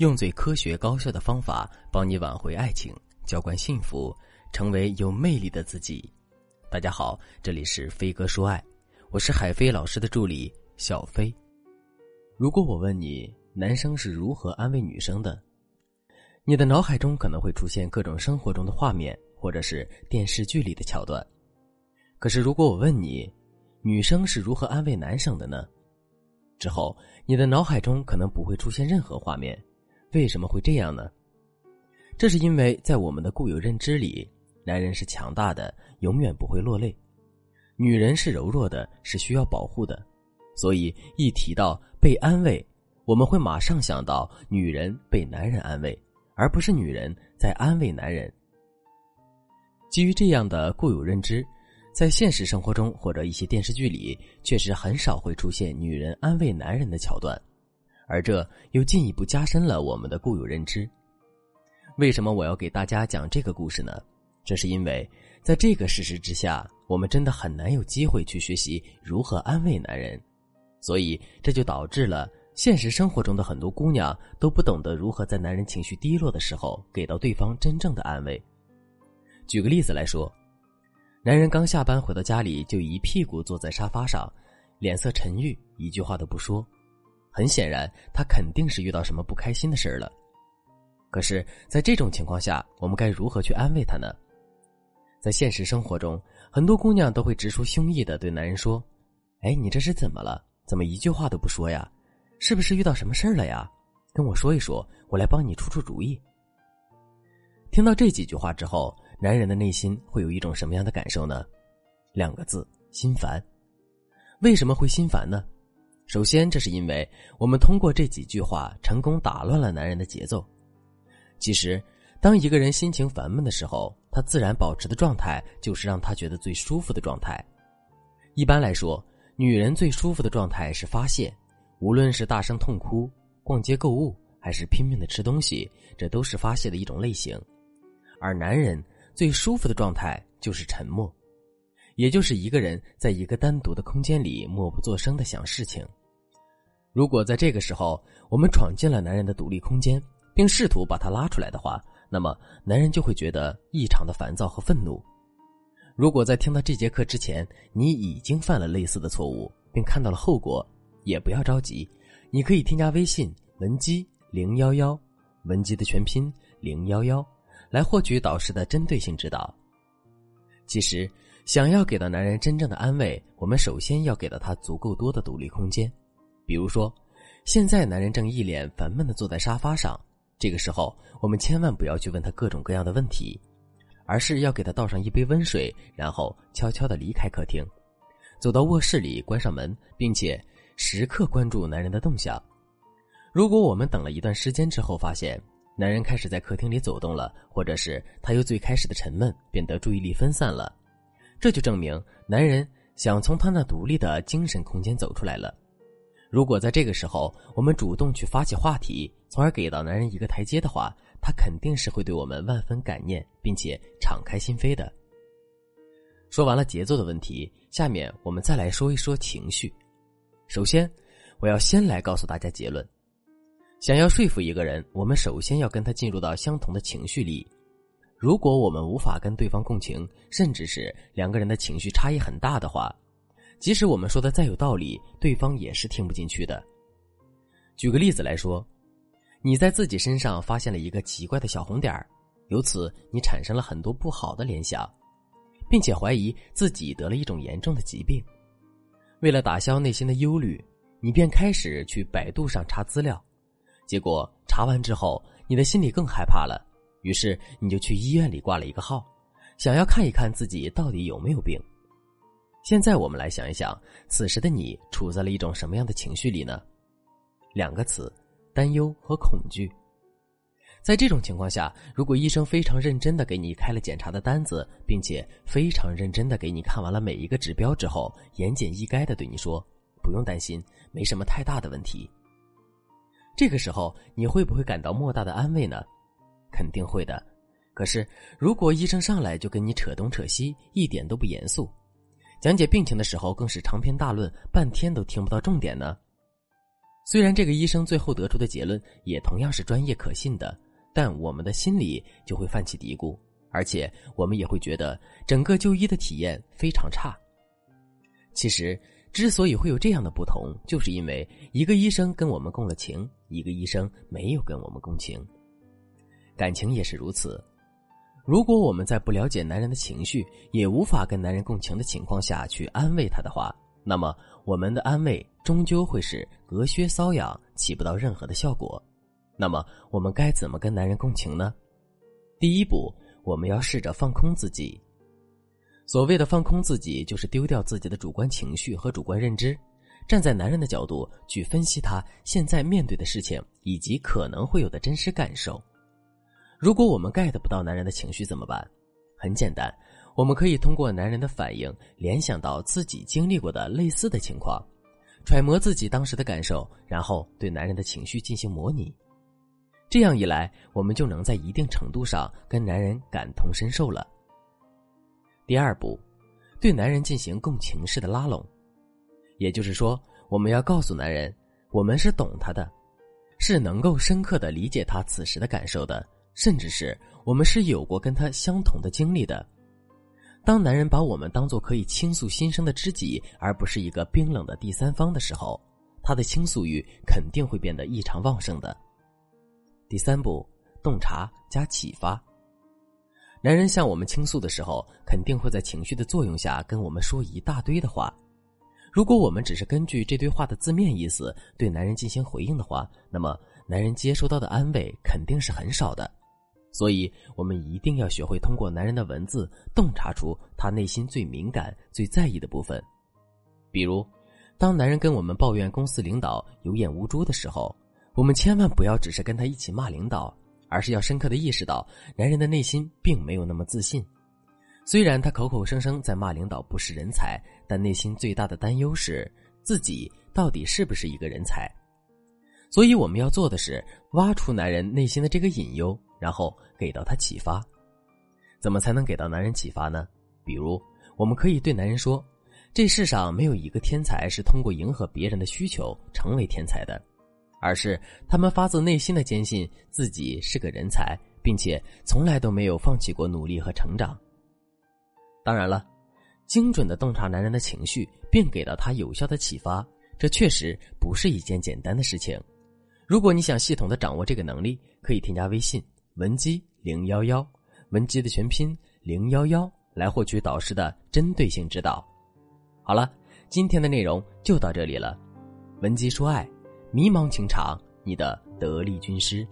用最科学高效的方法帮你挽回爱情，浇灌幸福，成为有魅力的自己。大家好，这里是飞哥说爱，我是海飞老师的助理小飞。如果我问你，男生是如何安慰女生的，你的脑海中可能会出现各种生活中的画面，或者是电视剧里的桥段。可是，如果我问你，女生是如何安慰男生的呢？之后，你的脑海中可能不会出现任何画面。为什么会这样呢？这是因为在我们的固有认知里，男人是强大的，永远不会落泪；女人是柔弱的，是需要保护的。所以一提到被安慰，我们会马上想到女人被男人安慰，而不是女人在安慰男人。基于这样的固有认知，在现实生活中或者一些电视剧里，确实很少会出现女人安慰男人的桥段。而这又进一步加深了我们的固有认知。为什么我要给大家讲这个故事呢？这是因为，在这个事实之下，我们真的很难有机会去学习如何安慰男人，所以这就导致了现实生活中的很多姑娘都不懂得如何在男人情绪低落的时候给到对方真正的安慰。举个例子来说，男人刚下班回到家里，就一屁股坐在沙发上，脸色沉郁，一句话都不说。很显然，他肯定是遇到什么不开心的事儿了。可是，在这种情况下，我们该如何去安慰他呢？在现实生活中，很多姑娘都会直抒胸臆的对男人说：“哎，你这是怎么了？怎么一句话都不说呀？是不是遇到什么事儿了呀？跟我说一说，我来帮你出出主意。”听到这几句话之后，男人的内心会有一种什么样的感受呢？两个字：心烦。为什么会心烦呢？首先，这是因为我们通过这几句话成功打乱了男人的节奏。其实，当一个人心情烦闷的时候，他自然保持的状态就是让他觉得最舒服的状态。一般来说，女人最舒服的状态是发泄，无论是大声痛哭、逛街购物，还是拼命的吃东西，这都是发泄的一种类型。而男人最舒服的状态就是沉默，也就是一个人在一个单独的空间里默不作声的想事情。如果在这个时候我们闯进了男人的独立空间，并试图把他拉出来的话，那么男人就会觉得异常的烦躁和愤怒。如果在听到这节课之前，你已经犯了类似的错误，并看到了后果，也不要着急，你可以添加微信文姬零幺幺，文姬的全拼零幺幺，来获取导师的针对性指导。其实，想要给到男人真正的安慰，我们首先要给到他足够多的独立空间。比如说，现在男人正一脸烦闷的坐在沙发上，这个时候我们千万不要去问他各种各样的问题，而是要给他倒上一杯温水，然后悄悄的离开客厅，走到卧室里关上门，并且时刻关注男人的动向。如果我们等了一段时间之后，发现男人开始在客厅里走动了，或者是他由最开始的沉闷变得注意力分散了，这就证明男人想从他那独立的精神空间走出来了。如果在这个时候我们主动去发起话题，从而给到男人一个台阶的话，他肯定是会对我们万分感念，并且敞开心扉的。说完了节奏的问题，下面我们再来说一说情绪。首先，我要先来告诉大家结论：想要说服一个人，我们首先要跟他进入到相同的情绪里。如果我们无法跟对方共情，甚至是两个人的情绪差异很大的话，即使我们说的再有道理，对方也是听不进去的。举个例子来说，你在自己身上发现了一个奇怪的小红点儿，由此你产生了很多不好的联想，并且怀疑自己得了一种严重的疾病。为了打消内心的忧虑，你便开始去百度上查资料，结果查完之后，你的心里更害怕了，于是你就去医院里挂了一个号，想要看一看自己到底有没有病。现在我们来想一想，此时的你处在了一种什么样的情绪里呢？两个词：担忧和恐惧。在这种情况下，如果医生非常认真的给你开了检查的单子，并且非常认真的给你看完了每一个指标之后，言简意赅的对你说：“不用担心，没什么太大的问题。”这个时候，你会不会感到莫大的安慰呢？肯定会的。可是，如果医生上来就跟你扯东扯西，一点都不严肃。讲解病情的时候，更是长篇大论，半天都听不到重点呢。虽然这个医生最后得出的结论也同样是专业可信的，但我们的心里就会泛起嘀咕，而且我们也会觉得整个就医的体验非常差。其实，之所以会有这样的不同，就是因为一个医生跟我们共了情，一个医生没有跟我们共情。感情也是如此。如果我们在不了解男人的情绪，也无法跟男人共情的情况下去安慰他的话，那么我们的安慰终究会是隔靴搔痒，起不到任何的效果。那么我们该怎么跟男人共情呢？第一步，我们要试着放空自己。所谓的放空自己，就是丢掉自己的主观情绪和主观认知，站在男人的角度去分析他现在面对的事情以及可能会有的真实感受。如果我们 get 不到男人的情绪怎么办？很简单，我们可以通过男人的反应联想到自己经历过的类似的情况，揣摩自己当时的感受，然后对男人的情绪进行模拟。这样一来，我们就能在一定程度上跟男人感同身受了。第二步，对男人进行共情式的拉拢，也就是说，我们要告诉男人，我们是懂他的，是能够深刻的理解他此时的感受的。甚至是我们是有过跟他相同的经历的。当男人把我们当做可以倾诉心声的知己，而不是一个冰冷的第三方的时候，他的倾诉欲肯定会变得异常旺盛的。第三步，洞察加启发。男人向我们倾诉的时候，肯定会在情绪的作用下跟我们说一大堆的话。如果我们只是根据这堆话的字面意思对男人进行回应的话，那么男人接收到的安慰肯定是很少的。所以，我们一定要学会通过男人的文字洞察出他内心最敏感、最在意的部分。比如，当男人跟我们抱怨公司领导有眼无珠的时候，我们千万不要只是跟他一起骂领导，而是要深刻的意识到，男人的内心并没有那么自信。虽然他口口声声在骂领导不是人才，但内心最大的担忧是自己到底是不是一个人才。所以，我们要做的是挖出男人内心的这个隐忧。然后给到他启发，怎么才能给到男人启发呢？比如，我们可以对男人说：“这世上没有一个天才是通过迎合别人的需求成为天才的，而是他们发自内心的坚信自己是个人才，并且从来都没有放弃过努力和成长。”当然了，精准的洞察男人的情绪，并给到他有效的启发，这确实不是一件简单的事情。如果你想系统的掌握这个能力，可以添加微信。文姬零幺幺，文姬的全拼零幺幺，来获取导师的针对性指导。好了，今天的内容就到这里了。文姬说爱，迷茫情场，你的得力军师。